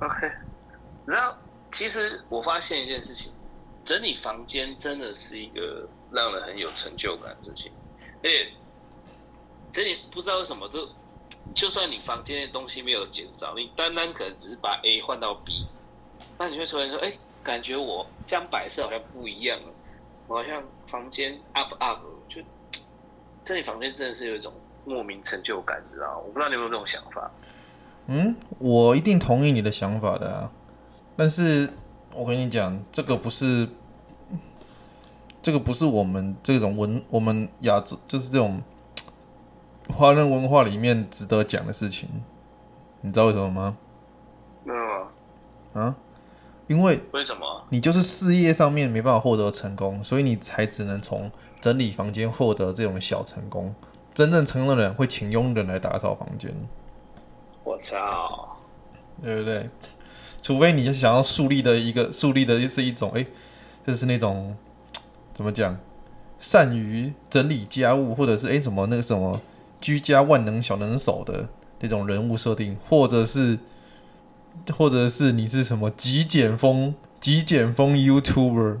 OK，然后其实我发现一件事情，整理房间真的是一个让人很有成就感的事情。而且整理不知道为什么，就就算你房间的东西没有减少，你单单可能只是把 A 换到 B，那你会突然说，哎，感觉我这样摆设好像不一样了，我好像房间 up up，就整理房间真的是有一种莫名成就感，你知道吗？我不知道你有没有这种想法。嗯，我一定同意你的想法的啊，但是我跟你讲，这个不是，这个不是我们这种文，我们亚洲就是这种华人文化里面值得讲的事情，你知道为什么吗？嗯，啊，因为为什么？你就是事业上面没办法获得成功，所以你才只能从整理房间获得这种小成功。真正成功的人会请佣人来打扫房间。我操，对不对？除非你是想要树立的一个树立的是一种，哎，就是那种怎么讲，善于整理家务，或者是哎什么那个什么居家万能小能手的那种人物设定，或者是或者是你是什么极简风极简风 YouTuber，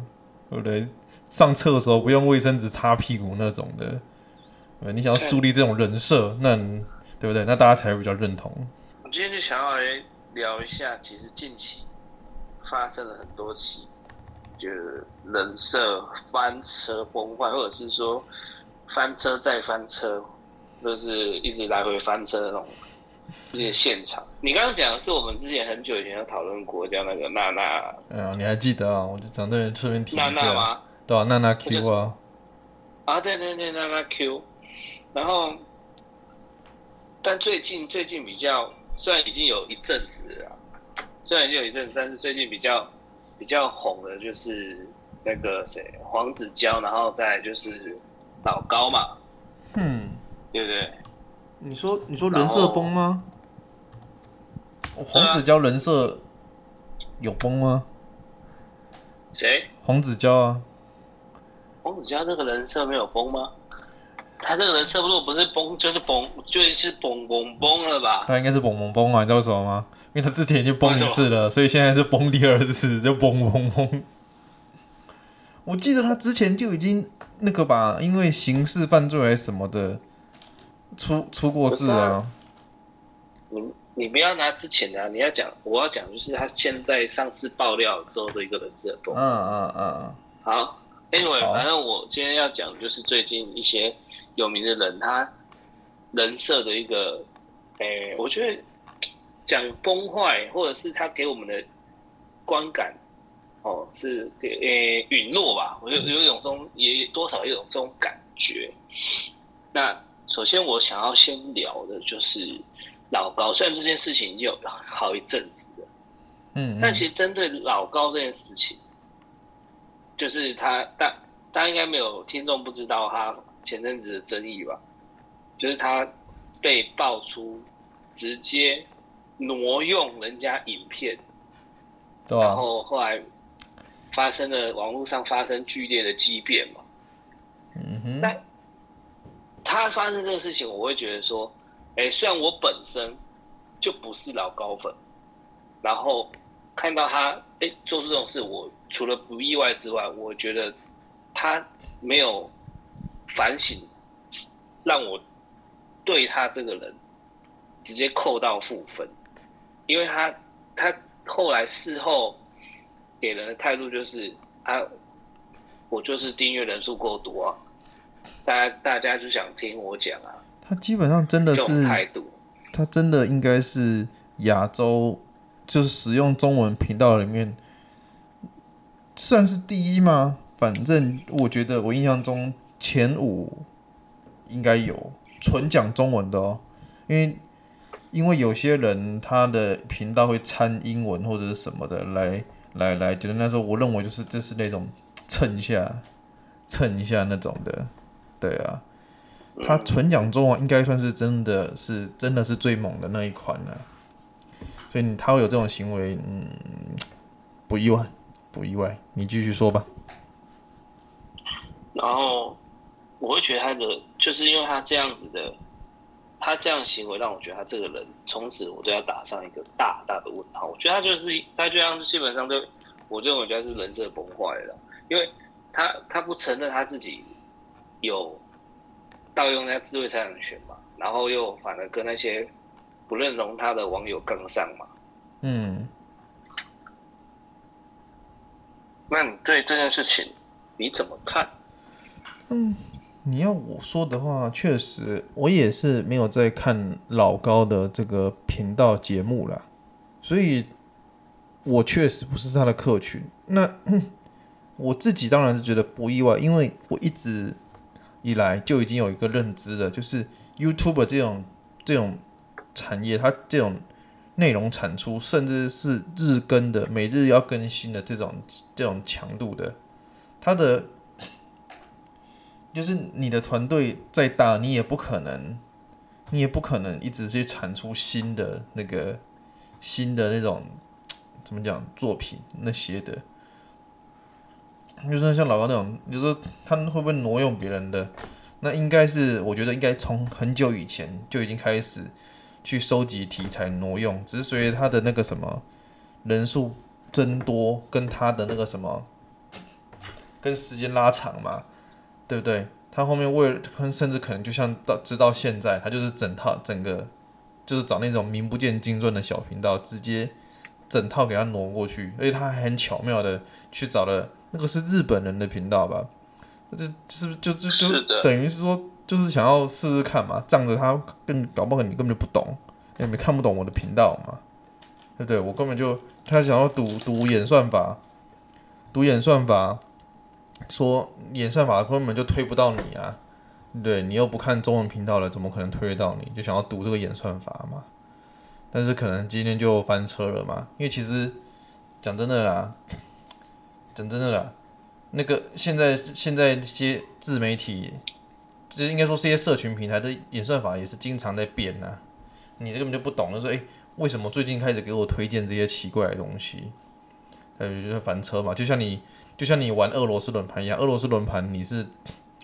对不对？上厕所不用卫生纸擦屁股那种的，你想要树立这种人设，那你。对不对？那大家才会比较认同。我今天就想要来聊一下，其实近期发生了很多起，就是人设翻车崩坏，或者是说翻车再翻车，就是一直来回翻车的那种 这些现场。你刚刚讲的是我们之前很久以前有讨论过，叫那个娜娜。嗯，你还记得啊？我就讲对，顺便提一下。娜娜吗？对啊，娜娜 Q 啊。啊，对对对，娜娜 Q，然后。但最近最近比较，虽然已经有一阵子了，虽然已经有一阵子，但是最近比较比较红的就是那个谁黄子佼，然后再就是老高嘛，嗯，对不对？你说你说人设崩吗？黄子佼人设有崩吗？谁？黄子佼啊？黄子佼这个人设没有崩吗？他这个人差不多不是崩就是崩，就是崩崩崩了吧？他应该是崩崩崩啊，你知道为什么吗？因为他之前已经崩一次了，所以现在是崩第二次，就崩崩崩。我记得他之前就已经那个吧，因为刑事犯罪还是什么的，出出过事了啊。你你不要拿之前的啊，你要讲，我要讲就是他现在上次爆料之后的一个人设崩。嗯嗯嗯。好，Anyway，反正我今天要讲就是最近一些。有名的人，他人设的一个，诶、欸，我觉得讲崩坏，或者是他给我们的观感，哦，是给诶陨落吧？我就有一种这种，也多少有一种这种感觉。那首先我想要先聊的就是老高，虽然这件事情已经有好一阵子了，嗯，但其实针对老高这件事情，就是他大大家应该没有听众不知道他。前阵子的争议吧，就是他被爆出直接挪用人家影片，对啊，然后后来发生了网络上发生剧烈的激辩嘛。嗯哼。但他发生这个事情，我会觉得说，哎，虽然我本身就不是老高粉，然后看到他哎做出这种事，我除了不意外之外，我觉得他没有。反省，让我对他这个人直接扣到负分，因为他他后来事后给人的态度就是啊，我就是订阅人数够多啊，大家大家就想听我讲啊。他基本上真的是态度，他真的应该是亚洲就是使用中文频道里面算是第一吗？反正我觉得我印象中。前五应该有纯讲中文的哦，因为因为有些人他的频道会掺英文或者是什么的来来来，就是那时候我认为就是这是那种蹭一下蹭一下那种的，对啊，他纯讲中文应该算是真的是真的是最猛的那一款了，所以他会有这种行为，嗯，不意外不意外，你继续说吧，然后。我会觉得他的，就是因为他这样子的他这样行为让我觉得他这个人从此我都要打上一个大大的问号。我觉得他就是他这样基本上都，我认为他是人设崩坏了，因为他他不承认他自己有盗用那智慧财产权嘛，然后又反而跟那些不认同他的网友杠上嘛。嗯。那你对这件事情你怎么看？嗯。你要我说的话，确实我也是没有在看老高的这个频道节目啦，所以我确实不是他的客群。那 我自己当然是觉得不意外，因为我一直以来就已经有一个认知了，就是 YouTube 这种这种产业，它这种内容产出，甚至是日更的、每日要更新的这种这种强度的，它的。就是你的团队再大，你也不可能，你也不可能一直去产出新的那个新的那种 怎么讲作品那些的。就是像老高那种，你说他们会不会挪用别人的？那应该是，我觉得应该从很久以前就已经开始去收集题材挪用，只是随着他的那个什么人数增多，跟他的那个什么跟时间拉长嘛。对不对？他后面为了，甚至可能就像到直到现在，他就是整套整个，就是找那种名不见经传的小频道，直接整套给他挪过去，而且他还很巧妙的去找了那个是日本人的频道吧？这是不是就就就，就等于是说，就是想要试试看嘛，仗着他更搞不好你根本就不懂，也没看不懂我的频道嘛，对不对？我根本就他想要赌赌演算法，赌演算法。说演算法根本就推不到你啊，对，你又不看中文频道了，怎么可能推得到你？就想要赌这个演算法嘛？但是可能今天就翻车了嘛？因为其实讲真的啦，讲真的啦，那个现在现在这些自媒体，这应该说这些社群平台的演算法也是经常在变呐。你这根本就不懂，就说诶，为什么最近开始给我推荐这些奇怪的东西？呃，就是翻车嘛，就像你。就像你玩俄罗斯轮盘一样，俄罗斯轮盘你是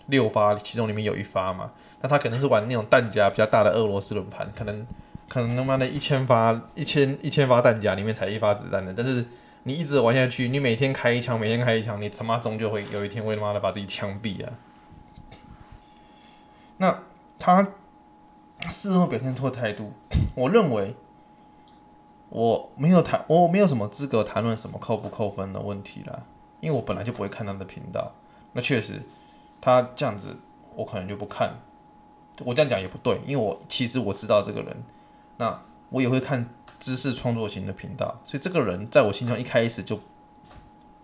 六发，其中里面有一发嘛，那他可能是玩那种弹夹比较大的俄罗斯轮盘，可能可能他妈的一千发一千一千发弹夹里面才一发子弹的，但是你一直玩下去，你每天开一枪，每天开一枪，你他妈终究会有一天会他妈的把自己枪毙啊！那他事后表现出的态度，我认为我没有谈，我没有什么资格谈论什么扣不扣分的问题啦。因为我本来就不会看他的频道，那确实，他这样子我可能就不看。我这样讲也不对，因为我其实我知道这个人，那我也会看知识创作型的频道，所以这个人在我心中一开始就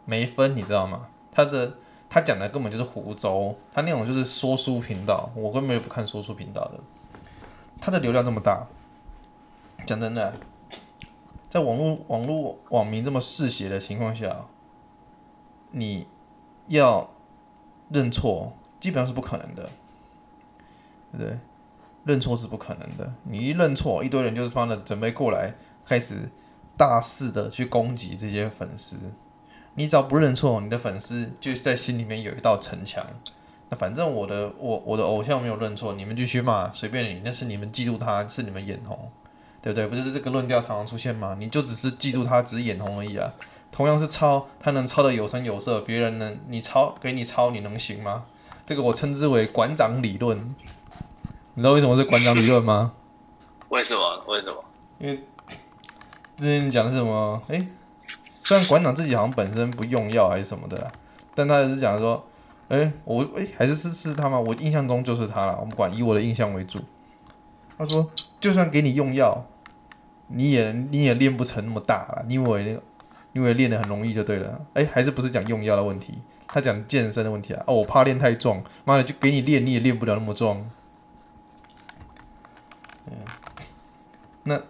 没分，你知道吗？他的他讲的根本就是胡诌，他那种就是说书频道，我根本就不看说书频道的。他的流量这么大，讲真的，在网络网络网民这么嗜血的情况下。你要认错，基本上是不可能的，对不对？认错是不可能的。你一认错，一堆人就是帮着准备过来，开始大肆的去攻击这些粉丝。你只要不认错，你的粉丝就在心里面有一道城墙。那反正我的我我的偶像没有认错，你们继续骂，随便你。那是你们嫉妒他，是你们眼红，对不对？不就是这个论调常常出现吗？你就只是嫉妒他，只是眼红而已啊。同样是抄，他能抄的有声有色，别人能你抄给你抄，你能行吗？这个我称之为馆长理论。你知道为什么是馆长理论吗？为什么？为什么？因为之前讲的是什么？诶、欸，虽然馆长自己好像本身不用药还是什么的，但他也是讲说，诶、欸，我诶、欸，还是是是他吗？我印象中就是他了。我们管以我的印象为主。他说，就算给你用药，你也你也练不成那么大了，你以为那个？因为练得很容易就对了，哎，还是不是讲用药的问题？他讲健身的问题啊。哦，我怕练太壮，妈的，就给你练，你也练不了那么壮。嗯，那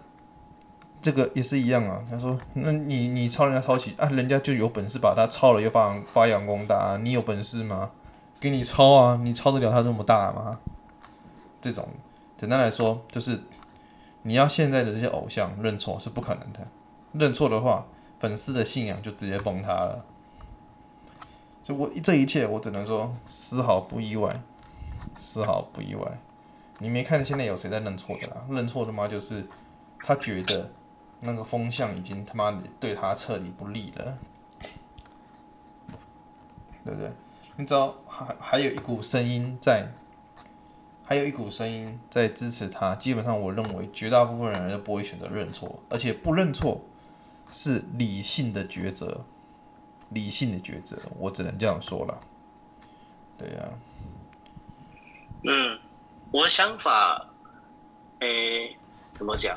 这个也是一样啊。他说，那你你抄人家抄起啊，人家就有本事把他抄了又发发扬光大啊，你有本事吗？给你抄啊，你抄得了他这么大吗？这种简单来说，就是你要现在的这些偶像认错是不可能的，认错的话。粉丝的信仰就直接崩塌了，就我这一切，我只能说丝毫不意外，丝毫不意外。你没看现在有谁在认错的啦？认错的吗？就是他觉得那个风向已经他妈的对他彻底不利了，对不对？你知道还还有一股声音在，还有一股声音在支持他。基本上，我认为绝大部分人都不会选择认错，而且不认错是理性的抉择，理性的抉择，我只能这样说了。对呀、嗯。我的想法，诶、怎么讲？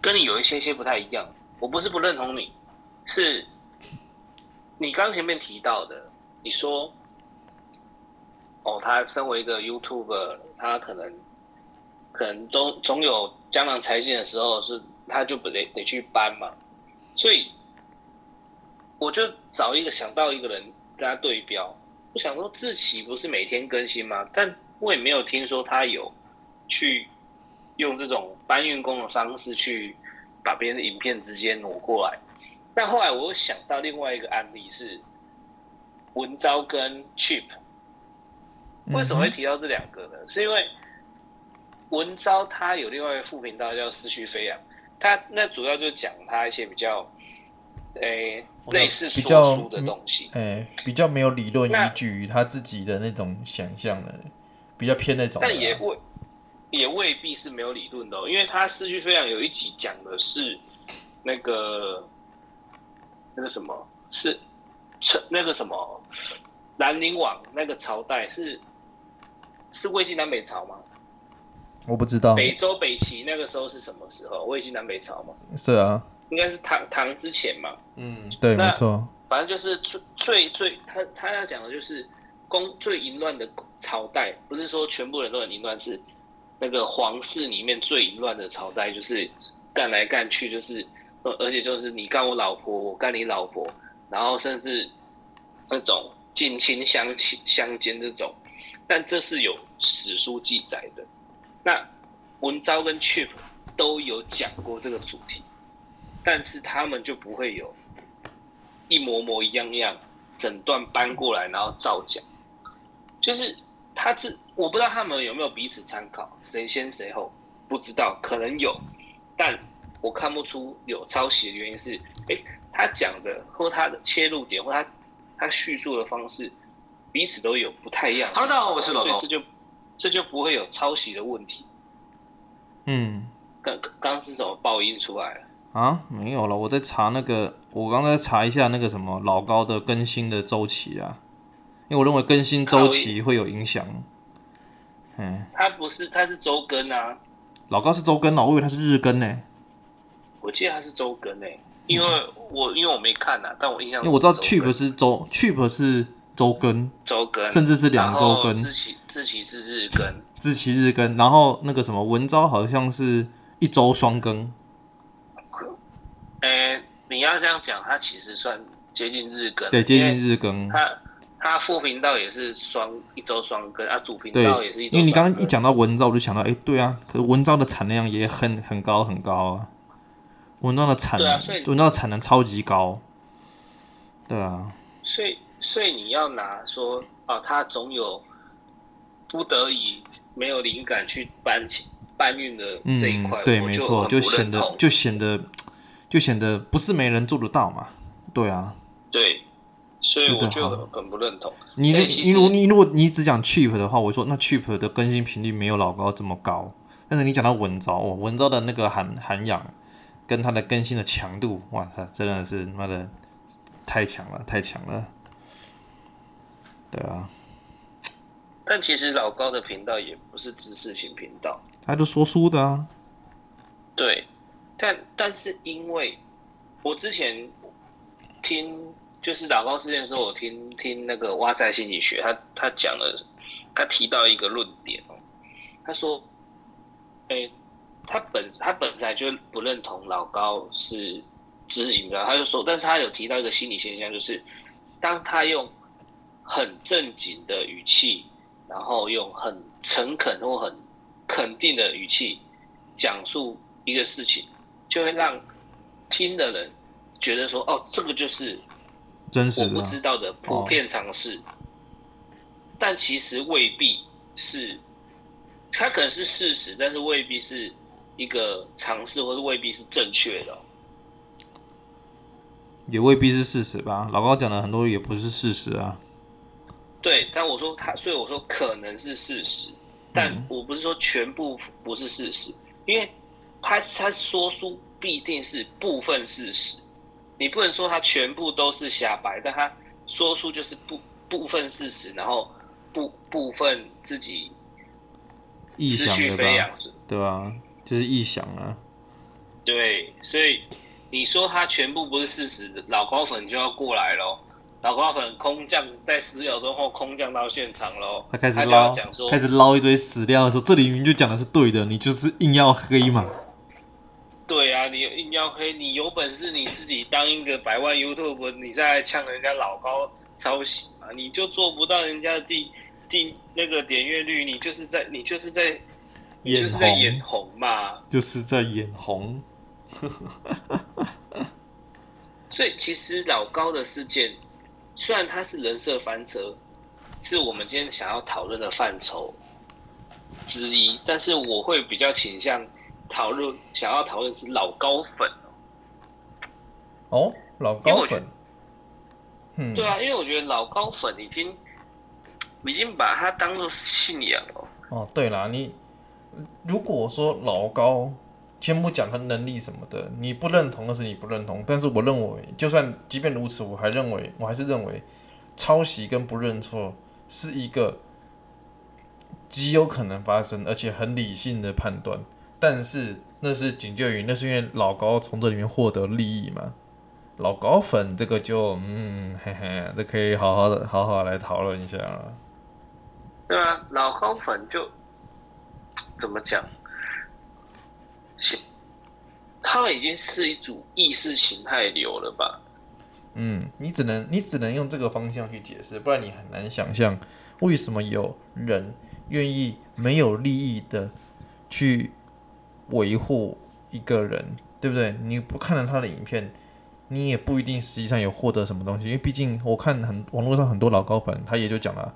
跟你有一些些不太一样。我不是不认同你，是你刚前面提到的，你说，哦，他身为一个 YouTuber，他可能可能总总有江郎才尽的时候，是他就不得得去搬嘛。所以我就找一个想到一个人跟他对标。我想说，志奇不是每天更新吗？但我也没有听说他有去用这种搬运工的方式去把别人的影片直接挪过来。但后来我又想到另外一个案例是文昭跟 Cheap。为什么会提到这两个呢？是因为文昭他有另外一个副频道叫思绪飞扬，他那主要就讲他一些比较诶、欸、类似说书的东西，诶、欸、比较没有理论依据，他自己的那种想象的。比较偏那种，但也未也未必是没有理论的哦，因为他失去飞扬有一集讲的是那个那个什么是成那个什么兰陵王那个朝代是是魏晋南北朝吗？我不知道。北周北齐那个时候是什么时候？魏晋南北朝吗？是啊，应该是唐唐之前嘛。嗯，对，没错。反正就是最最最他他要讲的就是。宫最淫乱的朝代，不是说全部人都很淫乱，是那个皇室里面最淫乱的朝代，就是干来干去，就是而且就是你干我老婆，我干你老婆，然后甚至那种近亲相亲相奸这种，但这是有史书记载的。那文昭跟 Cheap 都有讲过这个主题，但是他们就不会有一模模一样样整段搬过来，然后照讲。就是他自我不知道他们有没有彼此参考，谁先谁后不知道，可能有，但我看不出有抄袭的原因是，哎、欸，他讲的或他的切入点或他他叙述的方式彼此都有不太一样。Hello，大家好，我是老高，所以这就这就不会有抄袭的问题。嗯，刚刚是什么爆音出来了？啊，没有了，我在查那个，我刚才查一下那个什么老高的更新的周期啊。因为我认为更新周期会有影响。嗯，他不是，他是周更啊。老高是周更哦，我以为他是日更呢。我记得他是周更诶，因为我因为我没看啊，但我印象。因为我知道 Cheap 是周，Cheap 是周更，周更，甚至是两周更。志祺志祺是日更，志祺日更，然后那个什么文昭好像是一周双更。诶，你要这样讲，它其实算接近日更，对，接近日更。他。他副频道也是双一周双更啊，主频道也是一。因为你刚刚一讲到文章，我就想到，哎、欸，对啊，可是文章的产量也很很高很高啊，文章的产，啊、文章的产能超级高，对啊。所以，所以你要拿说啊，他总有不得已没有灵感去搬起搬运的这一块、嗯，对，没错，就显得就显得就显得不是没人做得到嘛，对啊，对。所以我就很不认同。你你如你如果你只讲 cheap 的话，我说那 cheap 的更新频率没有老高这么高。但是你讲到文昭，哦，文昭的那个涵涵养跟他的更新的强度，哇塞，真的是妈的太强了，太强了。对啊。但其实老高的频道也不是知识型频道，他就说书的啊。对，但但是因为我之前听。就是老高事件的时候，我听听那个哇塞心理学，他他讲了，他提到一个论点哦，他说，哎、他本他本来就不认同老高是知识型的，他就说，但是他有提到一个心理现象，就是当他用很正经的语气，然后用很诚恳或很肯定的语气讲述一个事情，就会让听的人觉得说，哦，这个就是。我不知道的普遍尝试，哦，但其实未必是它可能是事实，但是未必是一个尝试，或者未必是正确的，也未必是事实吧？老高讲的很多也不是事实啊。对，但我说他，所以我说可能是事实，但我不是说全部不是事实，因为他他说书必定是部分事实，你不能说他全部都是瞎掰，但他说出就是部部分事实，然后部部分自己臆想飞扬，对啊？就是臆想啊。对，所以你说他全部不是事实，老高粉就要过来喽。老高粉空降在十秒钟后空降到现场喽，他开始捞，开始捞一堆史料的时候，这里明明就讲的是对的，你就是硬要黑嘛。对啊，你硬要黑，你有本事你自己当一个百万 YouTube，你再呛人家老高抄袭嘛？你就做不到人家的第第那个点阅率，你就是在你就是在你就是在眼红嘛，就是在眼红。所以其实老高的事件。虽然他是人设翻车，是我们今天想要讨论的范畴之一，但是我会比较倾向讨论，想要讨论是老高粉哦，老高粉，嗯，对啊，因为我觉得老高粉已经已经把它当做信仰了。哦，对啦，你如果说老高。先不讲他能力什么的，你不认同的是你不认同，但是我认为，就算即便如此，我还认为，我还是认为，抄袭跟不认错是一个极有可能发生，而且很理性的判断。但是那是仅就于那是因为老高从这里面获得利益嘛？老高粉这个就嗯嘿嘿，这可以好好的好好来讨论一下了。对啊，老高粉就怎么讲？他们已经是一组意识形态流了吧？嗯，你只能你只能用这个方向去解释，不然你很难想象为什么有人愿意没有利益的去维护一个人，对不对？你不看了他的影片，你也不一定实际上有获得什么东西，因为毕竟我看很网络上很多老高粉，他也就讲了，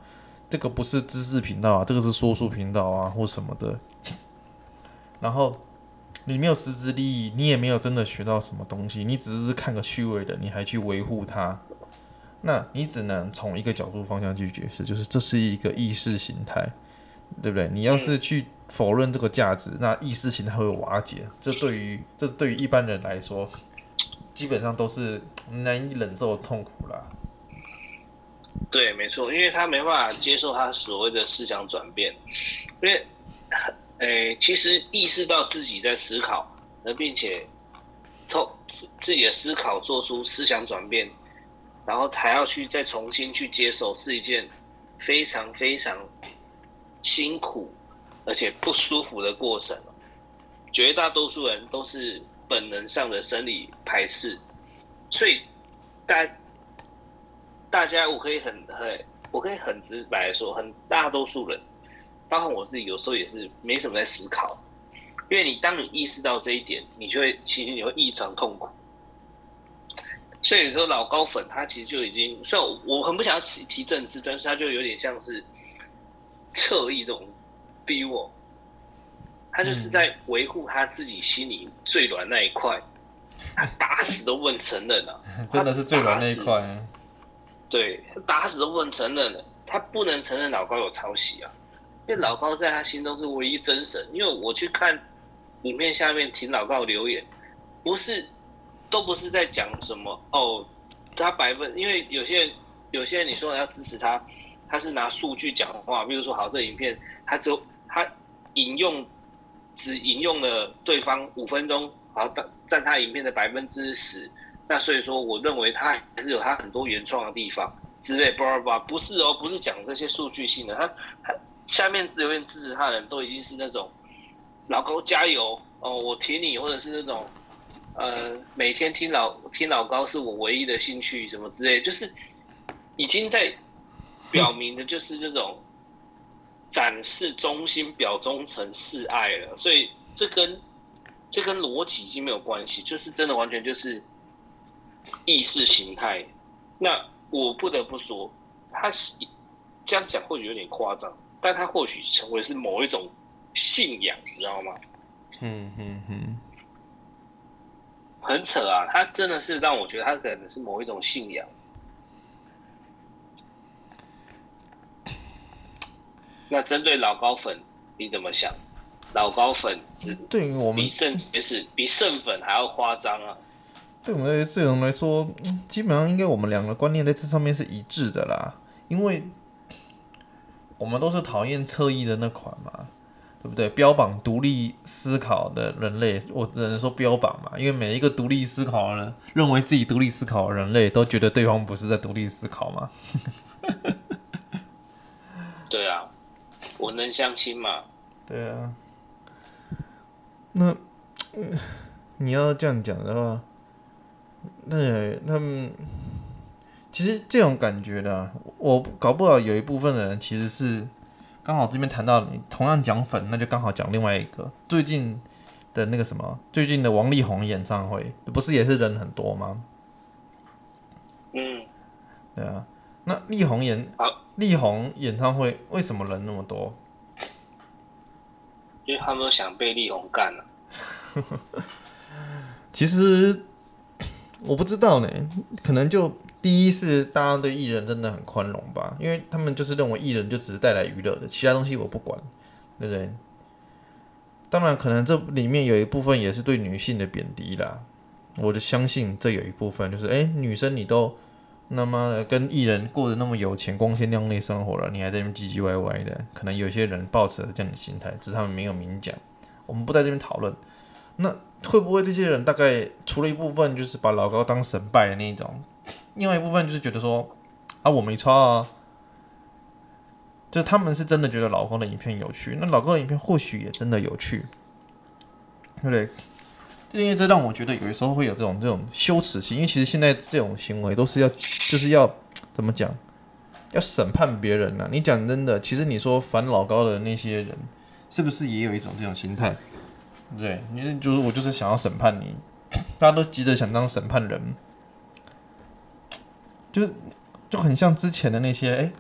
这个不是知识频道啊，这个是说书频道啊，或什么的，然后。你没有实质利益，你也没有真的学到什么东西，你只是看个趣味的，你还去维护它，那你只能从一个角度方向去解释，就是这是一个意识形态，对不对？你要是去否认这个价值，那意识形态会瓦解，这对于这对于一般人来说，基本上都是难以忍受的痛苦啦。对，没错，因为他没办法接受他所谓的思想转变，因为。诶，其实意识到自己在思考，而并且从自自己的思考做出思想转变，然后还要去再重新去接受，是一件非常非常辛苦而且不舒服的过程。绝大多数人都是本能上的生理排斥，所以大大家我可以很很我可以很直白的说，很大多数人。包括我自己，有时候也是没什么在思考，因为你当你意识到这一点，你就会其实你会异常痛苦。所以说老高粉他其实就已经，虽然我很不想要提提政治，但是他就有点像是侧翼这种 feel，他就是在维护他自己心里最软那一块，他打死都不能承认啊！真的是最软那一块，对，他打死都不能承认了，他不能承认老高有抄袭啊。因为老高在他心中是唯一真神，因为我去看影片下面听老高留言，不是都不是在讲什么哦，他百分，因为有些人有些人你说要支持他，他是拿数据讲话，比如说好这影片他只有他引用只引用了对方五分钟，好占占他影片的百分之十，那所以说我认为他还是有他很多原创的地方之类，不不不，不是哦，不是讲这些数据性的，他他。下面留言支持他的人都已经是那种老高加油哦，我挺你，或者是那种呃每天听老听老高是我唯一的兴趣什么之类，就是已经在表明的就是这种展示忠心、表忠诚、示爱了。所以这跟这跟逻辑已经没有关系，就是真的完全就是意识形态。那我不得不说，他是这样讲或许有点夸张。但他或许成为是某一种信仰，你知道吗？嗯嗯嗯，很扯啊！他真的是让我觉得他可能是某一种信仰。那针对老高粉，你怎么想？老高粉只对于我们比圣也是比圣粉还要夸张啊！对我们来这种来说，基本上应该我们两个观念在这上面是一致的啦，因为我们都是讨厌侧翼的那款嘛，对不对？标榜独立思考的人类，我只能说标榜嘛，因为每一个独立思考的人，认为自己独立思考的人类，都觉得对方不是在独立思考嘛。我能相亲吗？对啊，那你要这样讲的话，那他们其实这种感觉的，我搞不好有一部分的人其实是刚好这边谈到你同样讲粉，那就刚好讲另外一个最近的那个什么，最近的王力宏演唱会不是也是人很多吗？嗯，对啊，那力宏演力宏演唱会为什么人那么多？因为他们都想被力宏干了。其实我不知道呢，可能就第一是大家对艺人真的很宽容吧，因为他们就是认为艺人就只是带来娱乐的，其他东西我不管，对不对？当然，可能这里面有一部分也是对女性的贬低啦。我就相信这有一部分就是，哎，女生你都。那么跟艺人过得那么有钱、光鲜亮丽生活了，你还在那边唧唧歪歪的，可能有些人抱持了这样的心态，只是他们没有明讲。我们不在这边讨论。那会不会这些人大概除了一部分就是把老高当神拜的那一种，另外一部分就是觉得说啊，我没差啊，就他们是真的觉得老高的影片有趣，那老高的影片或许也真的有趣，对不对？因为这让我觉得有的时候会有这种这种羞耻心，因为其实现在这种行为都是要就是要怎么讲，要审判别人呢、你讲真的，其实你说反老高的那些人，是不是也有一种这种心态？对，你就是我就是想要审判你，大家都急着想当审判人，就是就很像之前的那些哎，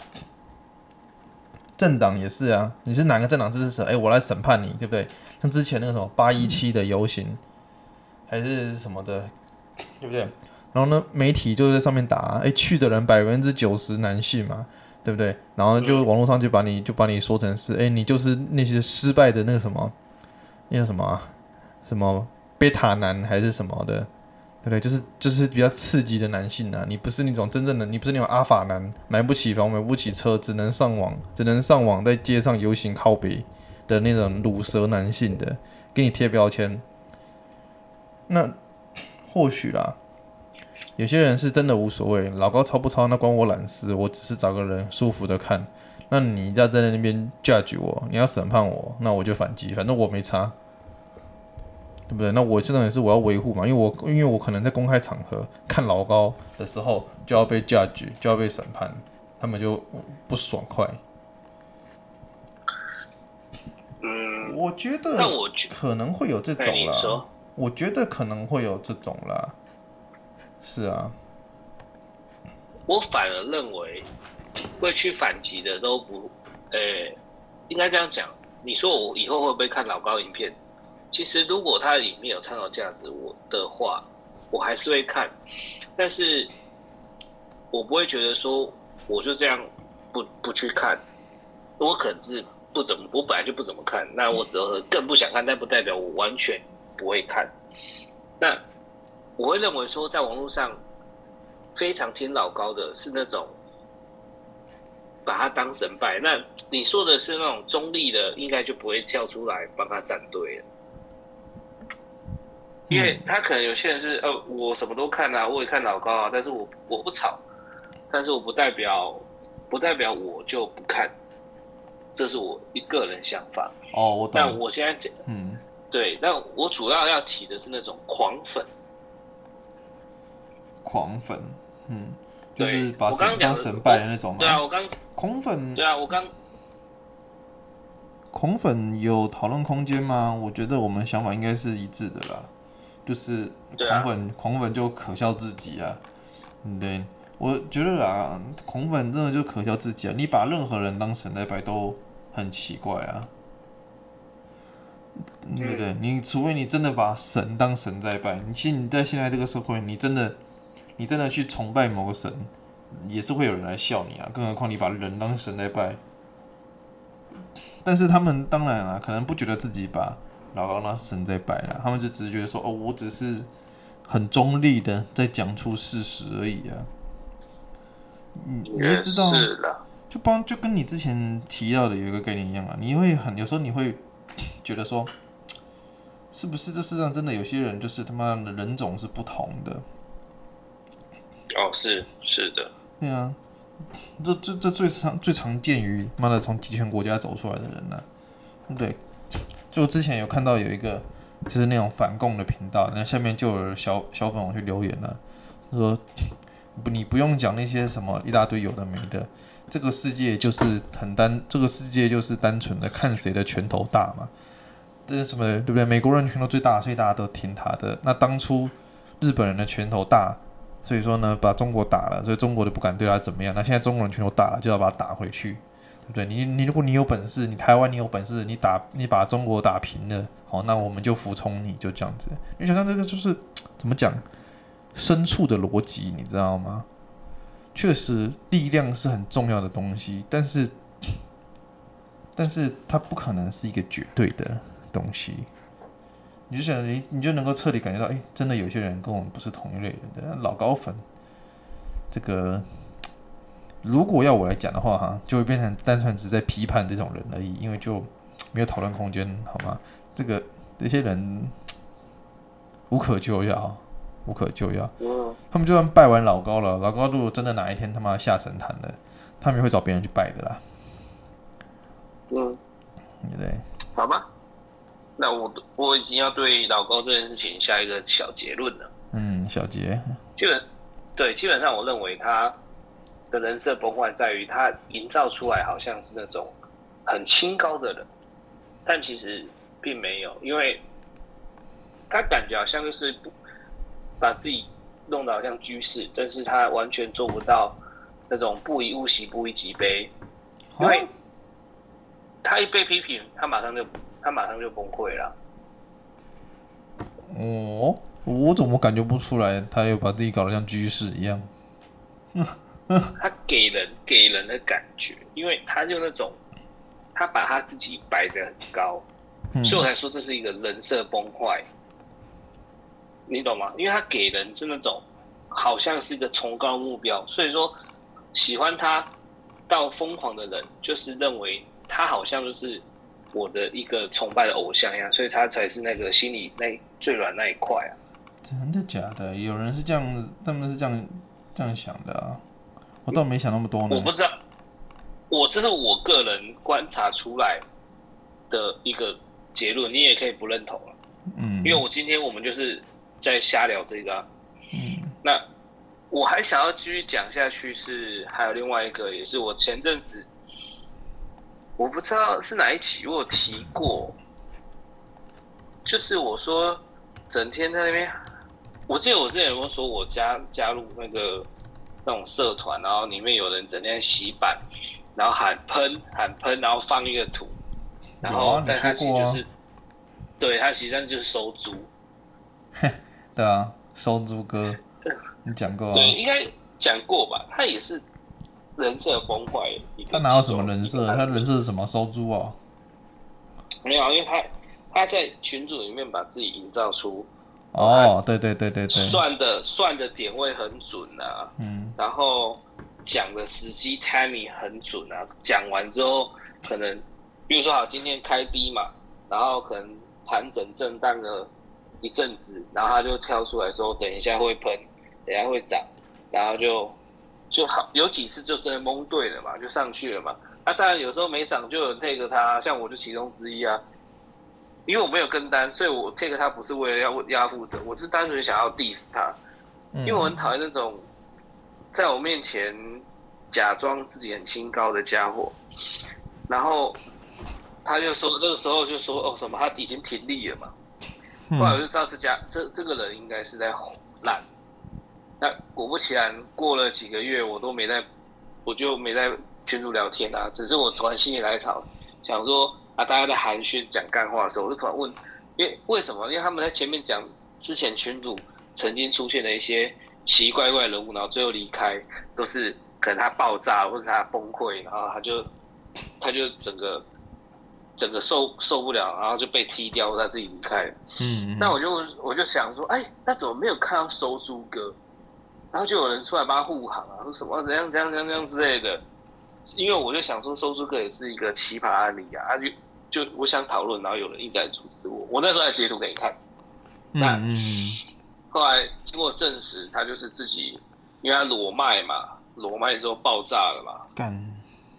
政党也是啊，你是哪个政党支持者？哎，我来审判你，对不对？像之前那个什么八一七的游行。还是什么的，对不对？然后呢，媒体就在上面打，哎，去的人百分之九十男性嘛，对不对？然后，就网络上就把你就把你说成是，哎，你就是那些失败的那个什么，那个什么，什么贝塔男还是什么的，对不对？就是就是比较刺激的男性啊，你不是那种真正的，你不是那种阿法男，买不起房，买不起车，只能上网，只能上网在街上游行靠北的那种卤蛇男性的，给你贴标签。那或许啦，有些人是真的无所谓，老高抄不抄那关我懒事，我只是找个人舒服的看。那你要在那边 judge 我，你要审判我，那我就反击，反正我没差，对不对？那我这种也是我要维护嘛，因为我因为我可能在公开场合看老高的时候就要被 judge，就要被审判，他们就不爽快。嗯，我觉得可能会有这种啦。我觉得可能会有这种啦，是啊，我反而认为会去反击的都不，诶、应该这样讲。你说我以后会不会看老高影片？其实如果他的影片有参考价值，我的话，我还是会看。但是，我不会觉得说我就这样不不去看。我可能是不怎么，我本来就不怎么看。那我只是更不想看，但不代表我完全。不会看，那我会认为说，在网络上非常听老高的是那种把他当神拜。那你说的是那种中立的，应该就不会跳出来帮他站队了，因为他可能有些人是呃，我什么都看啊，我也看老高啊，但是我我不吵，但是我不代表不代表我就不看，这是我一个人想法。哦，我懂。但我现在讲，嗯。对，那我主要要提的是那种狂粉，狂粉，嗯，就是把神当神拜的那种嘛。对啊，我刚狂粉，对啊，我刚狂粉有讨论空间吗？我觉得我们想法应该是一致的啦，就是狂粉，啊、狂粉就可笑至极啊。对，我觉得啊，狂粉真的就可笑至极啊！你把任何人当神来拜都很奇怪啊。对不对？你除非你真的把神当神在拜，你其实你在现在这个社会，你真的你真的去崇拜某个神，也是会有人来笑你啊。更何况你把人当神在拜。但是他们当然了，可能不觉得自己把老高当神在拜了，他们就只是觉得说，哦，我只是很中立的在讲出事实而已啊。你你也知道，就帮就跟你之前提到的有一个概念一样啊，你会很有时候你会觉得说，是不是这世上真的有些人就是他妈的人种是不同的？哦，是是的，对啊。这这这最常最常见于妈的从极权国家走出来的人呢、啊，对，就之前有看到有一个就是那种反共的频道，那下面就有小小粉红去留言了、啊，说不你不用讲那些什么一大堆有的没的，这个世界就是很单，这个世界就是单纯的看谁的拳头大嘛，这是什么对不对？美国人拳头最大，所以大家都听他的。那当初日本人的拳头大。所以说呢，把中国打了，所以中国都不敢对他怎么样。那现在中国人全都打了，就要把他打回去，对不对？你你如果你有本事，你台湾你有本事，你打你把中国打平了，好，那我们就服从你，就这样子。你想想这个就是怎么讲，深处的逻辑，你知道吗？确实，力量是很重要的东西，但是，但是它不可能是一个绝对的东西。你就想你，你就能够彻底感觉到，哎，真的有些人跟我们不是同一类人的老高粉。这个如果要我来讲的话，哈，就会变成单纯只在批判这种人而已，因为就没有讨论空间，好吗？这个这些人无可救药，无可救药。他们就算拜完老高了，老高如果真的哪一天他妈下神坛了，他们也会找别人去拜的啦。嗯，对？好吧。那我我已经要对老高这件事情下一个小结论了。嗯，小结。基本对，基本上我认为他的人设崩坏在于他营造出来好像是那种很清高的人，但其实并没有，因为他感觉好像就是把自己弄得好像居士，但是他完全做不到那种不以物喜，不以己悲，因为他一被批评，他马上就。他马上就崩溃了。哦，我怎么感觉不出来？他又把自己搞得像居士一样。他给人给人的感觉，因为他就那种，他把他自己摆得很高，嗯，所以我才说这是一个人设崩坏。你懂吗？因为他给人是那种，好像是一个崇高目标，所以说喜欢他到疯狂的人，就是认为他好像就是。我的一个崇拜的偶像一样，所以他才是那个心里那最软那一块啊！真的假的？有人是这样子，他们是这样这样想的啊！我倒没想那么多呢。我不知道，我这是我个人观察出来的一个结论，你也可以不认同啊。嗯，因为我今天我们就是在瞎聊这个啊。嗯，那我还想要继续讲下去，是还有另外一个，也是我前阵子。我不知道是哪一期，我有提过，就是我说整天在那边，我记得我之前有没有说我加加入那个那种社团，然后里面有人整天洗版，然后喊喷喊喷，然后放一个图，然后但他其实就是，啊、对他实际上就是收租，对啊，收租哥，你讲过、啊，对，应该讲过吧，他也是。人设崩坏，他哪有什么人设？他人设是什么？收租哦？没有，因为他他在群组里面把自己营造出哦，对对对对对，算的算的点位很准啊，嗯，然后讲的时机 timing 很准啊，讲完之后可能，比如说好，今天开低嘛，然后可能盘整震荡了一阵子，然后他就跳出来说，等一下会喷，等一下会涨，然后就。就好，有几次就真的蒙对了嘛，就上去了嘛。那、啊、当然有时候没涨就有人 take 他，像我就其中之一啊。因为我没有跟单，所以我 take 他不是为了要压负责，我是单纯想要 diss 他。因为我很讨厌那种在我面前假装自己很清高的家伙。然后他就说那个时候就说哦什么他已经停利了嘛。后来我就知道这家这这个人应该是在烂。那果不其然，过了几个月，我都没在，我就没在群主聊天啊。只是我突然心血来潮，想说啊，大家在寒暄讲干话的时候，我就突然问，因为为什么？因为他们在前面讲之前群主曾经出现的一些奇奇怪怪的人物，然后最后离开，都是可能他爆炸或者他崩溃，然后他就他就整个整个受受不了，然后就被踢掉，他自己离开。嗯，嗯，那我就我就想说，哎，那怎么没有看到收租哥？然后就有人出来帮他护航啊，说什么怎样怎样怎样怎样之类的。因为我就想说，收租哥也是一个奇葩案例啊，啊就就我想讨论，然后有人一直在阻止我。我那时候还截图给你看，那嗯，后来经过证实，他就是自己，因为他裸卖嘛，裸卖之后爆炸了嘛。干，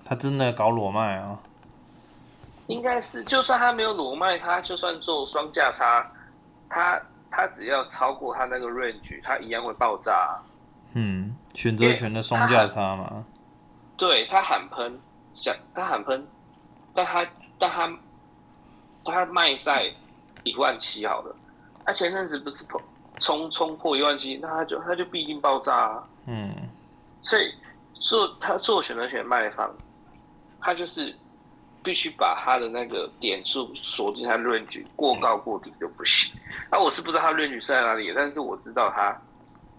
他真的搞裸卖啊？应该是，就算他没有裸卖，他就算做双价差，他他只要超过他那个 range，他一样会爆炸。嗯，选择权的双价差嘛。对他喊喷，想他喊喷，但他但他他卖在一万七好了，他前阵子不是破冲冲破一万七，那他就他就必定爆炸啊。嗯，所以做他做选择权卖方，他就是必须把他的那个点数锁进他论据，过高过低就不行。那、啊、我是不知道他论据？是在哪里，但是我知道他。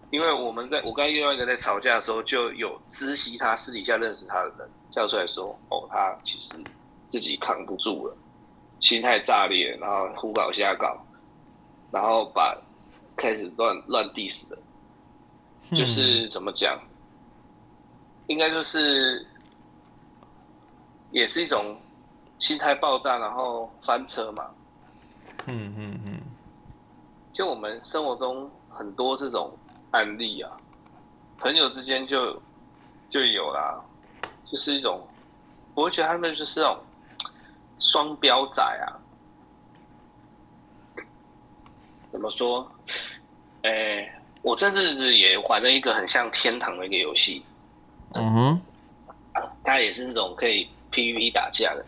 因为我们在我跟另外一个在吵架的时候，就有知悉他私底下认识他的人叫出来说：“哦，他其实自己扛不住了，心态炸裂，然后胡搞瞎搞，然后把开始乱乱 diss 的，就是怎么讲，应该就是也是一种心态爆炸，然后翻车嘛。嗯嗯嗯，就我们生活中很多这种。案例啊，朋友之间就就有啦，就是一种，我会觉得他们就是那种双标仔啊。怎么说？哎、欸，我这阵子也玩了一个很像天堂的一个游戏。嗯哼，它也是那种可以 PVP 打架的。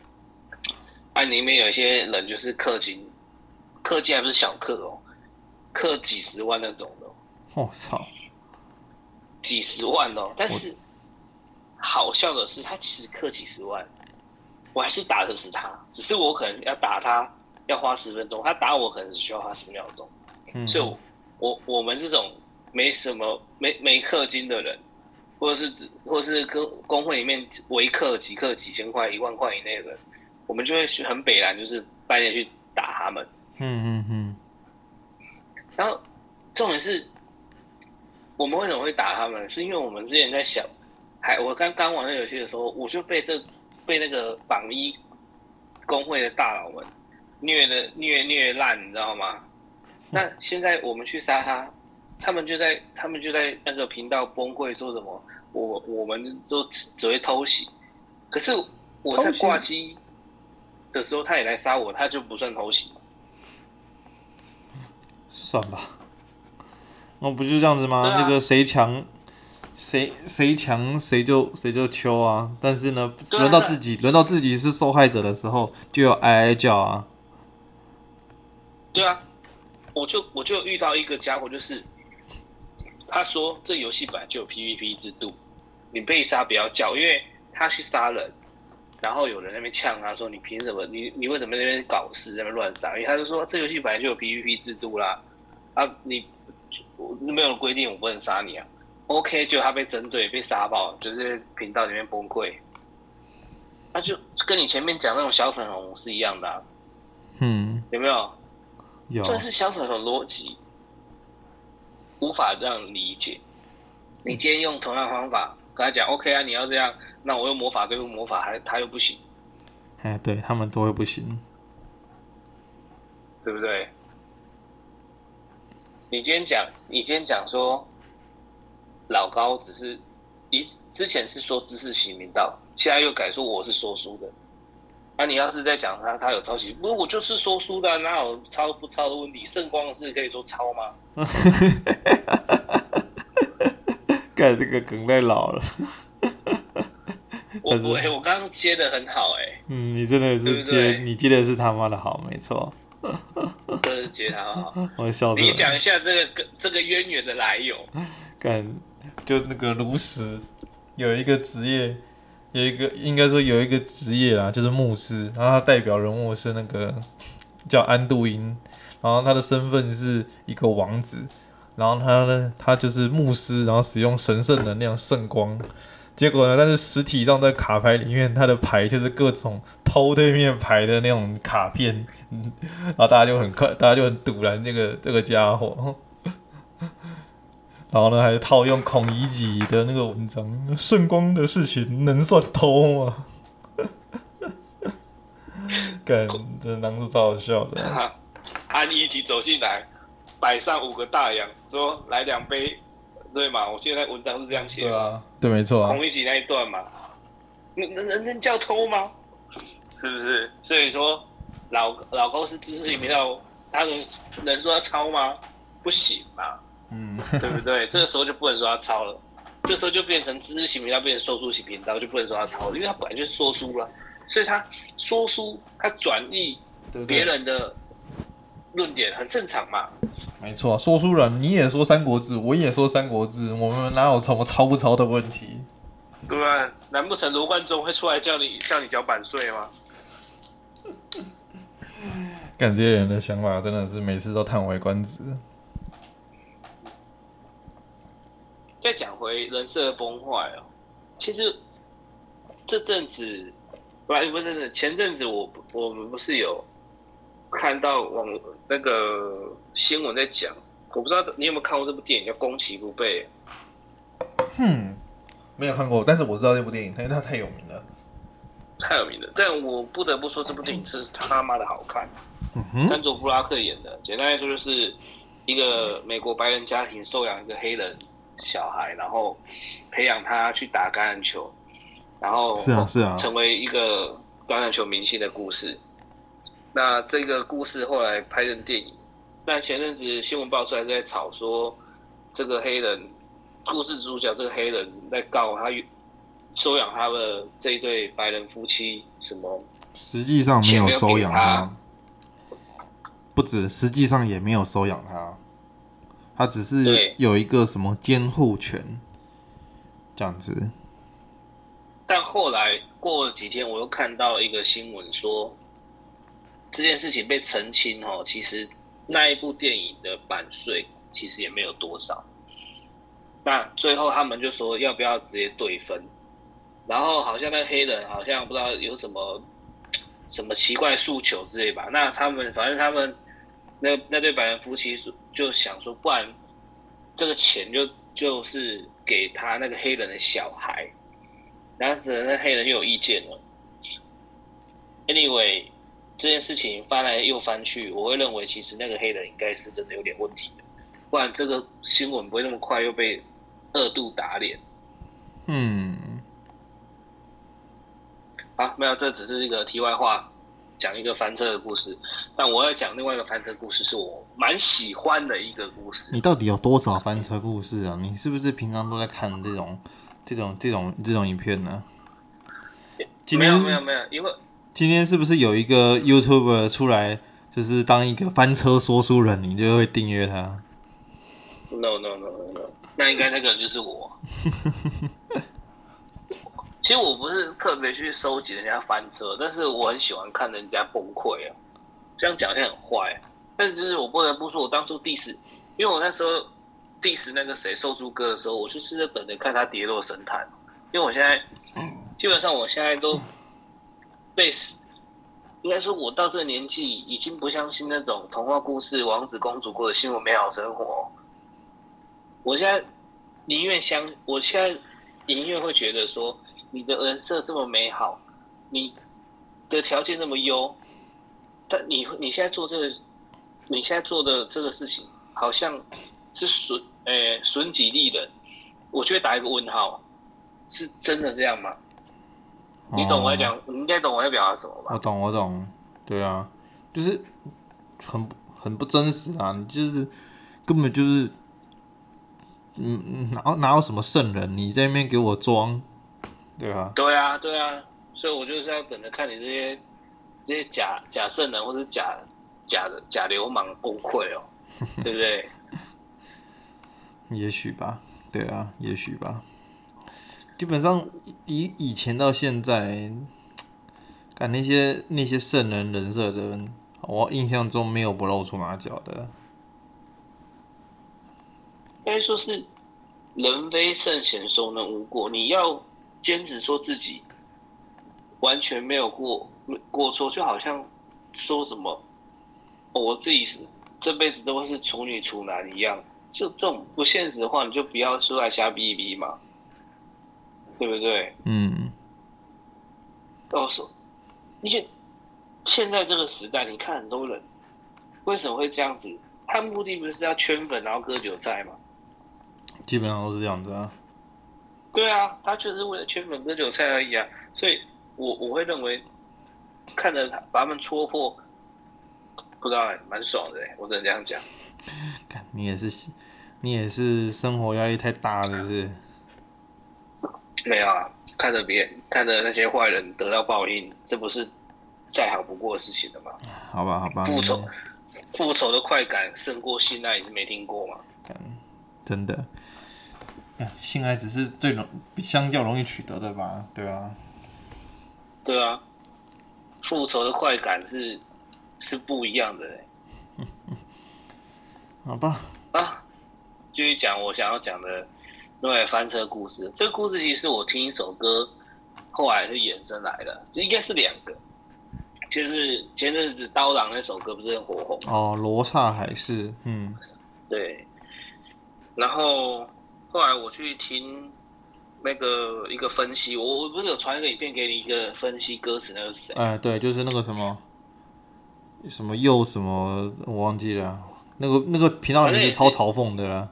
啊，里面有一些人就是氪金，氪金还不是小氪哦，氪几十万那种的。我、哦、操，几十万哦！但是好笑的是，他其实氪几十万，我还是打得死他。只是我可能要打他要花十分钟，他打我可能只需要花十秒钟。嗯、所以我，我我们这种没什么没没氪金的人，或者是只或者是跟工会里面微氪几氪几千块、一万块以内的人，我们就会去很北蓝，就是半夜去打他们。嗯嗯嗯。然后重点是。我们为什么会打他们？是因为我们之前在想，还我刚刚玩那游戏的时候，我就被这被那个榜一工会的大佬们虐的虐虐烂，你知道吗？那现在我们去杀他，他们就在他们就在那个频道崩溃，说什么我我们都只会偷袭，可是我在挂机的时候，他也来杀我，他就不算偷袭。算吧。那不就这样子吗？啊、那个谁强，谁谁强谁就谁就秋啊！但是呢，轮、啊、到自己轮到自己是受害者的时候，就要哀哀叫啊！对啊，我就我就遇到一个家伙，就是他说这游戏本来就有 PVP 制度，你被杀不要叫，因为他去杀人，然后有人在那边呛他说：“你凭什么？你你为什么在那边搞事，在那边乱杀？”因为他就说这游戏本来就有 PVP 制度啦，啊你。我没有规定我不能杀你啊，OK，就他被针对被杀爆，就是频道里面崩溃，那就跟你前面讲那种小粉红是一样的，啊，嗯，有没有？有，这是小粉红逻辑，无法让你理解。你今天用同样方法跟他讲 OK 啊，你要这样，那我用魔法对付魔法，还他又不行，哎，对他们都会不行，对不对？你今天讲，你今天讲说老高只是一之前是说知识型频道，现在又改说我是说书的。那、啊、你要是在讲他他有抄袭，不是我就是说书的，哪有抄不抄的问题？圣光是可以说抄吗？盖这个梗太老了。我我我刚刚接的很好哎、欸。嗯，你真的是接对对你接的是他妈的好，没错。真是接他好！我笑死。你讲一下这个这个渊源的来由。干，就那个炉石有一个职业有一个应该说有一个职业啦，就是牧师，然后他代表人物是那个叫安度因，然后他的身份是一个王子，然后他呢，他就是牧师，然后使用神圣能量圣光，结果呢，但是实体上在卡牌里面，他的牌就是各种偷对面牌的那种卡片，嗯，然后大家就很快，大家就很赌烂这个这个家伙。然后呢，还套用孔乙己的那个文章，圣光的事情能算偷吗？干，真的当初超好笑的。安一起走进来，摆上五个大洋，说来两杯，对嘛？我记得那文章是这样写的。对啊，对，没错啊。孔乙己那一段嘛，那能能能叫偷吗？是不是？所以说，老老高是知识型频道，他能能说他抄吗？不行嘛。嗯，对不对？这个时候就不能说他抄了，这时候就变成知识型频道，变成说书型频道，就不能说他抄了，因为他本来就是说书了，所以他说书，他转译别人的论点很正常嘛。没错，说书人你也说《三国志》，我也说《三国志》，我们哪有什么抄不抄的问题？对啊，难不成罗贯中会出来叫你叫你缴版税吗？感觉人的想法真的是每次都叹为观止。再讲回人设崩坏哦，其实这阵子，不不是前阵子我我们不是有看到网那个新闻在讲，我不知道你有没有看过这部电影叫《攻其不备》。哼，没有看过，但是我知道这部电影，因为它太有名了，太有名了。但我不得不说，这部电影是他妈的好看。嗯哼，山卓布拉克演的，简单来说就是一个美国白人家庭收养一个黑人。小孩，然后培养他去打橄榄球，然后是啊是啊，成为一个橄榄球明星的故事。那这个故事后来拍成电影，但前阵子新闻爆出来在吵说，这个黑人故事主角这个黑人在告他收养他的这一对白人夫妻什么？实际上没有收养他，不止，实际上也没有收养他。他只是有一个什么监护权，这样子。但后来过了几天，我又看到一个新闻说，这件事情被澄清哦，其实那一部电影的版税其实也没有多少。那最后他们就说要不要直接对分？然后好像那黑人好像不知道有什么什么奇怪诉求之类吧。那他们反正他们。那那对白人夫妻就想说，不然这个钱就就是给他那个黑人的小孩。当时那黑人又有意见了。Anyway，这件事情翻来又翻去，我会认为其实那个黑人应该是真的有点问题的，不然这个新闻不会那么快又被二度打脸。嗯。好，没有，这只是一个题外话。讲一个翻车的故事，但我要讲另外一个翻车故事，是我蛮喜欢的一个故事。你到底有多少翻车故事啊？你是不是平常都在看这种、这种、这种、这种影片呢？没有没有没有，因为今天是不是有一个 YouTuber 出来，就是当一个翻车说书人，你就会订阅他？No no no no no，那应该那个人就是我。其实我不是特别去收集人家翻车，但是我很喜欢看人家崩溃啊。这样讲起来很坏，但是我不得不说，我当初 diss，因为我那时候 diss 那个谁瘦猪哥的时候，我就是在等着看他跌落神坛。因为我现在基本上我现在都被，应该说我到这个年纪已经不相信那种童话故事、王子公主过的幸福美好生活。我现在宁愿相，我现在宁愿会觉得说。你的人设这么美好，你的条件那么优，但你你现在做这个，你现在做的这个事情，好像是损诶损己利人，我就会打一个问号，是真的这样吗？你懂我在讲，你应该懂我在表达什么吧？我懂，我懂，对啊，就是很很不真实啊，你就是根本就是，嗯嗯，哪哪有什么圣人？你在那边给我装。对啊，对啊，对啊，所以我就是要等着看你这些这些假假圣人或者假假的假流氓崩溃哦，对不对？也许吧，对啊，也许吧。基本上以以前到现在，看那些那些圣人人设的，我印象中没有不露出马脚的。应该说是人非圣贤，孰能无过？你要坚持说自己完全没有过过错，就好像说什么、我自己是这辈子都会是处女处男一样，就这种不现实的话，你就不要出来瞎逼逼嘛，对不对？嗯。告诉你，就现在这个时代，你看很多人为什么会这样子？他目的不是要圈粉，然后割韭菜吗？基本上都是这样子啊。对啊，他就是为了圈粉割韭菜而已啊。所以我我会认为，看着他把他们戳破，不知道哎，蛮爽的哎，我只能这样讲。看你也是，你也是生活压力太大了，是不是？没有啊，看着别人，看着那些坏人得到报应，这不是再好不过的事情了吗？好吧，好吧。复仇，复仇的快感胜过性爱，你是没听过吗？真的，性爱只是最容，相较容易取得的吧？对啊，对啊，复仇的快感是是不一样的。好吧，啊，继续讲我想要讲的。因为翻车故事，这个故事其实是我听一首歌，后来是衍生来的，这应该是两个，就是前阵子刀郎那首歌不是很火红哦，罗刹海市，嗯，对，然后后来我去听那个一个分析，我我不是有传一个影片给你一个分析歌词，那个是谁？哎，对，就是那个什么什么又什么我忘记了，那个那个频道的名字超嘲讽的啦。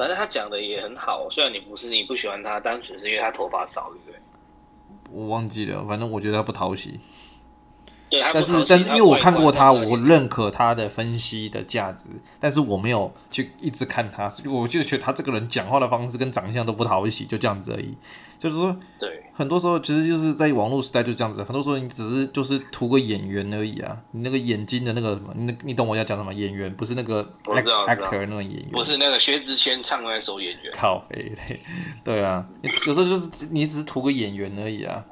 反正他讲的也很好，虽然你不是你不喜欢他，单纯是因为他头发少，对不对？我忘记了，反正我觉得他不讨喜。对，但是但是因为我看过他，我认可他的分析的价值，但是我没有去一直看他，我就觉得他这个人讲话的方式跟长相都不讨喜，就这样子而已。就是说，对，很多时候其实就是在网络时代就这样子，很多时候你只是就是图个演员而已啊，你那个眼睛的那个什么，你你懂我要讲什么？演员不是那个 actor 那个演员，不是那个薛之谦唱的那首演员。靠北嘞，对啊，有时候就是你只是图个演员而已啊。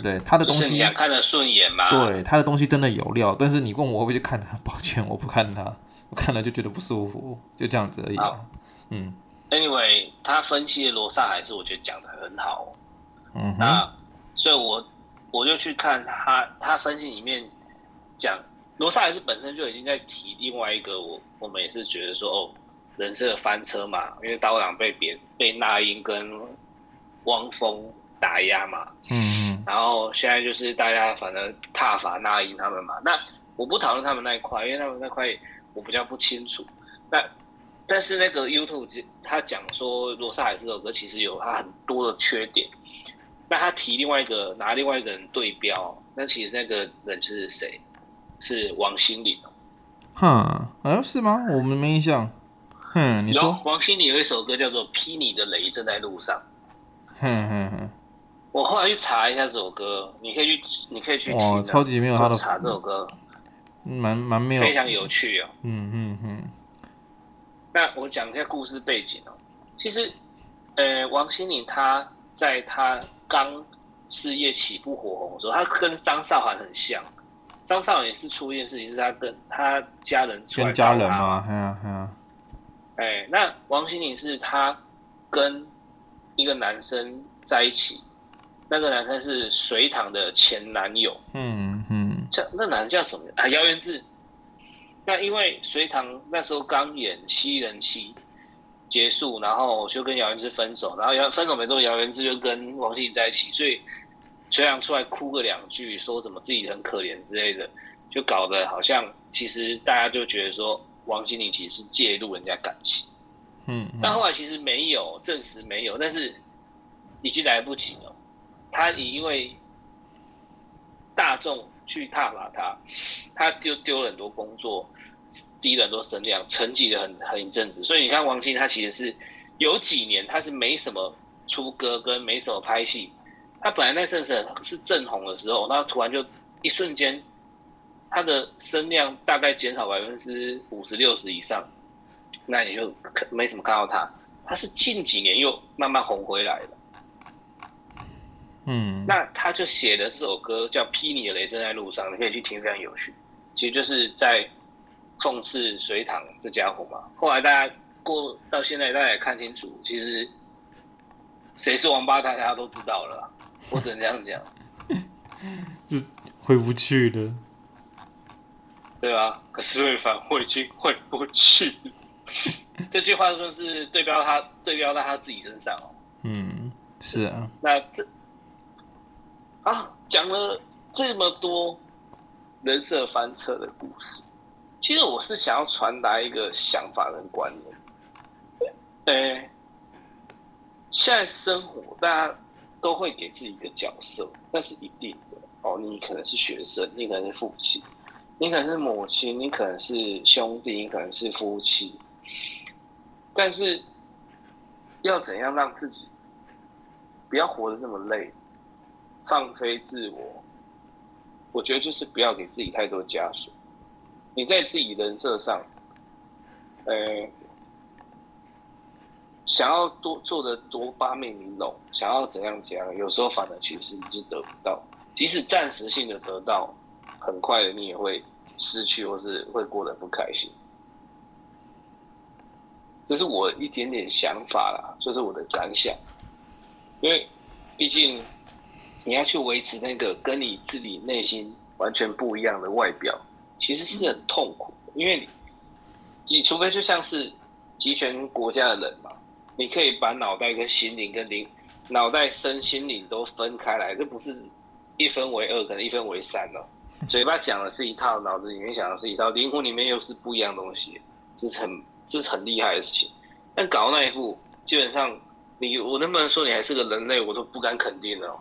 对他的东西，你想看得顺眼吗？对他的东西真的有料，但是你问我会不会去看他？抱歉，我不看他，我看了就觉得不舒服，就这样子而已。嗯，Anyway，他分析的罗刹还是，我觉得讲的很好。嗯，那所以我我就去看他，他分析里面讲罗刹还是本身就已经在提另外一个，我我们也是觉得说哦，人设的翻车嘛，因为刀郎被别被那英跟汪峰打压嘛。嗯。然后现在就是大家反正踏伐那英他们嘛，那我不讨论他们那一块，因为他们那块我比较不清楚。那但是那个 YouTube 他讲说罗刹海市这首歌其实有他很多的缺点。那他提另外一个拿另外一个人对标，那其实那个人是谁？是王心凌。哼，哎，是吗？我们没印象。哼，你说王心凌有一首歌叫做《劈你的雷正在路上》。哼哼哼。我后来去查一下这首歌，你可以去，你可以去听。哇，超级没有他的查这首歌，蛮蛮没有，非常有趣哦。嗯嗯嗯。那我讲一下故事背景哦。其实，呃，王心凌她在她刚事业起步火红的时候，她跟张韶涵很像。张韶涵也是出一件事情，是她跟她家人出来跟家人吗？哎呀哎呀。哎，那王心凌是她跟一个男生在一起。那个男生是隋唐的前男友，嗯嗯，叫那男的叫什么啊？姚元志。那因为隋唐那时候刚演《西人妻》结束，然后就跟姚元志分手，然后姚分手没多久，姚元志就跟王心凌在一起，所以隋唐出来哭个两句，说什么自己很可怜之类的，就搞得好像其实大家就觉得说王心凌其实是介入人家感情，嗯，但后来其实没有证实没有，但是已经来不及了。他以因为大众去踏伐他，他就丢了很多工作，低了很多声量，沉寂了很很一阵子。所以你看王心，他其实是有几年他是没什么出歌跟没什么拍戏。他本来那阵子是正红的时候，那突然就一瞬间，他的声量大概减少百分之五十六十以上，那你就没什么看到他。他是近几年又慢慢红回来了。嗯，那他就写的这首歌叫《霹雳的雷正在路上》，你可以去听，非常有趣。其实就是在讽刺隋唐这家伙嘛。后来大家过到现在，大家也看清楚，其实谁是王八蛋，大家都知道了。我只能这样讲，是回不去的，对啊，可是瑞凡，我已经回不去。这句话就是对标他，对标到他自己身上哦。嗯，是啊。那这。啊，讲了这么多人设翻车的故事，其实我是想要传达一个想法跟观念。诶，现在生活大家都会给自己一个角色，那是一定的哦。你可能是学生，你可能是父亲，你可能是母亲，你可能是兄弟，你可能是夫妻。但是要怎样让自己不要活得那么累？放飞自我，我觉得就是不要给自己太多枷锁。你在自己人设上，呃，想要多做的多八面玲珑，想要怎样怎样，有时候反而其实你是得不到。即使暂时性的得到，很快的你也会失去，或是会过得不开心。这是我一点点想法啦，就是我的感想，因为毕竟。你要去维持那个跟你自己内心完全不一样的外表，其实是很痛苦，因为你，你除非就像是集权国家的人嘛，你可以把脑袋跟心灵跟灵，脑袋身心灵都分开来，这不是一分为二，可能一分为三哦。嘴巴讲的是一套，脑子里面想的是一套，灵魂里面又是不一样东西，这是很这是很厉害的事情。但搞到那一步，基本上你我能不能说你还是个人类，我都不敢肯定哦。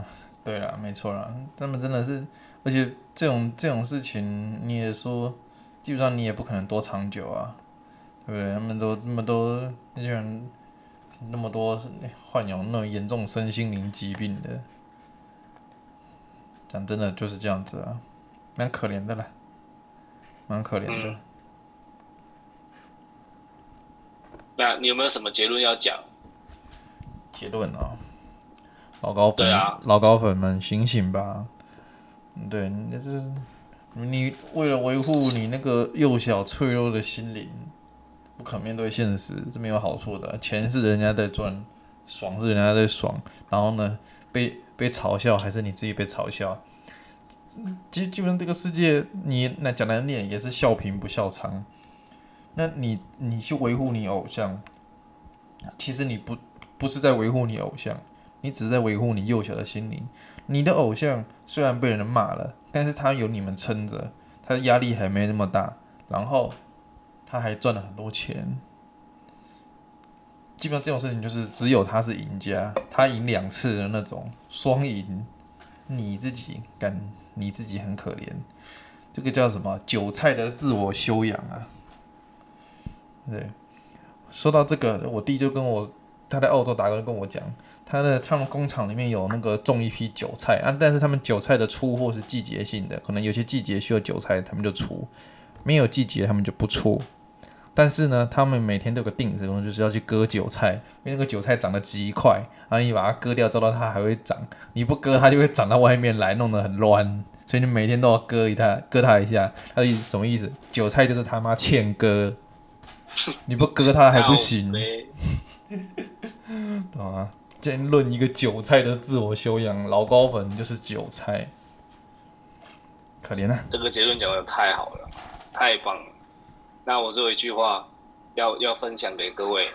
对啦，没错啦，他们真的是，而且这种这种事情，你也说，基本上你也不可能多长久啊，对不对？他们都那么多那些人，那么多患有那种严重身心灵疾病的，讲真的就是这样子啊，蛮可怜的啦，蛮可怜的。嗯。那你有没有什么结论要讲？结论啊。老高粉，啊、老高粉们，醒醒吧！对，那是你为了维护你那个幼小脆弱的心灵，不肯面对现实是没有好处的。钱是人家在赚，爽是人家在爽，然后呢，被被嘲笑还是你自己被嘲笑？基基本上这个世界，你那讲难点也是笑贫不笑娼。那你你去维护你偶像，其实你不不是在维护你偶像。你只是在维护你幼小的心灵。你的偶像虽然被人骂了，但是他有你们撑着，他的压力还没那么大，然后他还赚了很多钱。基本上这种事情就是只有他是赢家，他赢两次的那种双赢。你自己感，你自己很可怜。这个叫什么？韭菜的自我修养啊。对，说到这个，我弟就跟我他在澳洲打工跟我讲。他的他们工厂里面有那个种一批韭菜啊，但是他们韭菜的出货是季节性的，可能有些季节需要韭菜，他们就出；没有季节他们就不出。但是呢，他们每天都有个定时工，就是要去割韭菜，因为那个韭菜长得极快，然后你把它割掉之后，它还会长；你不割，它就会长到外面来，弄得很乱。所以你每天都要割一它，割它一下。它的意思什么意思？韭菜就是他妈欠割，你不割它还不行，懂吗？先论一个韭菜的自我修养，老高粉就是韭菜，可怜啊！这个结论讲的太好了，太棒了。那我最后一句话要要分享给各位，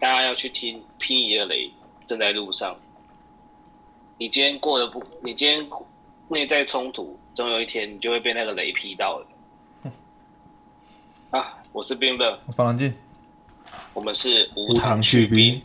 大家要去听《霹雳的雷正在路上》。你今天过得不，你今天内在冲突，总有一天你就会被那个雷劈到的。啊，我是冰的，我方兰进，我们是无糖去冰。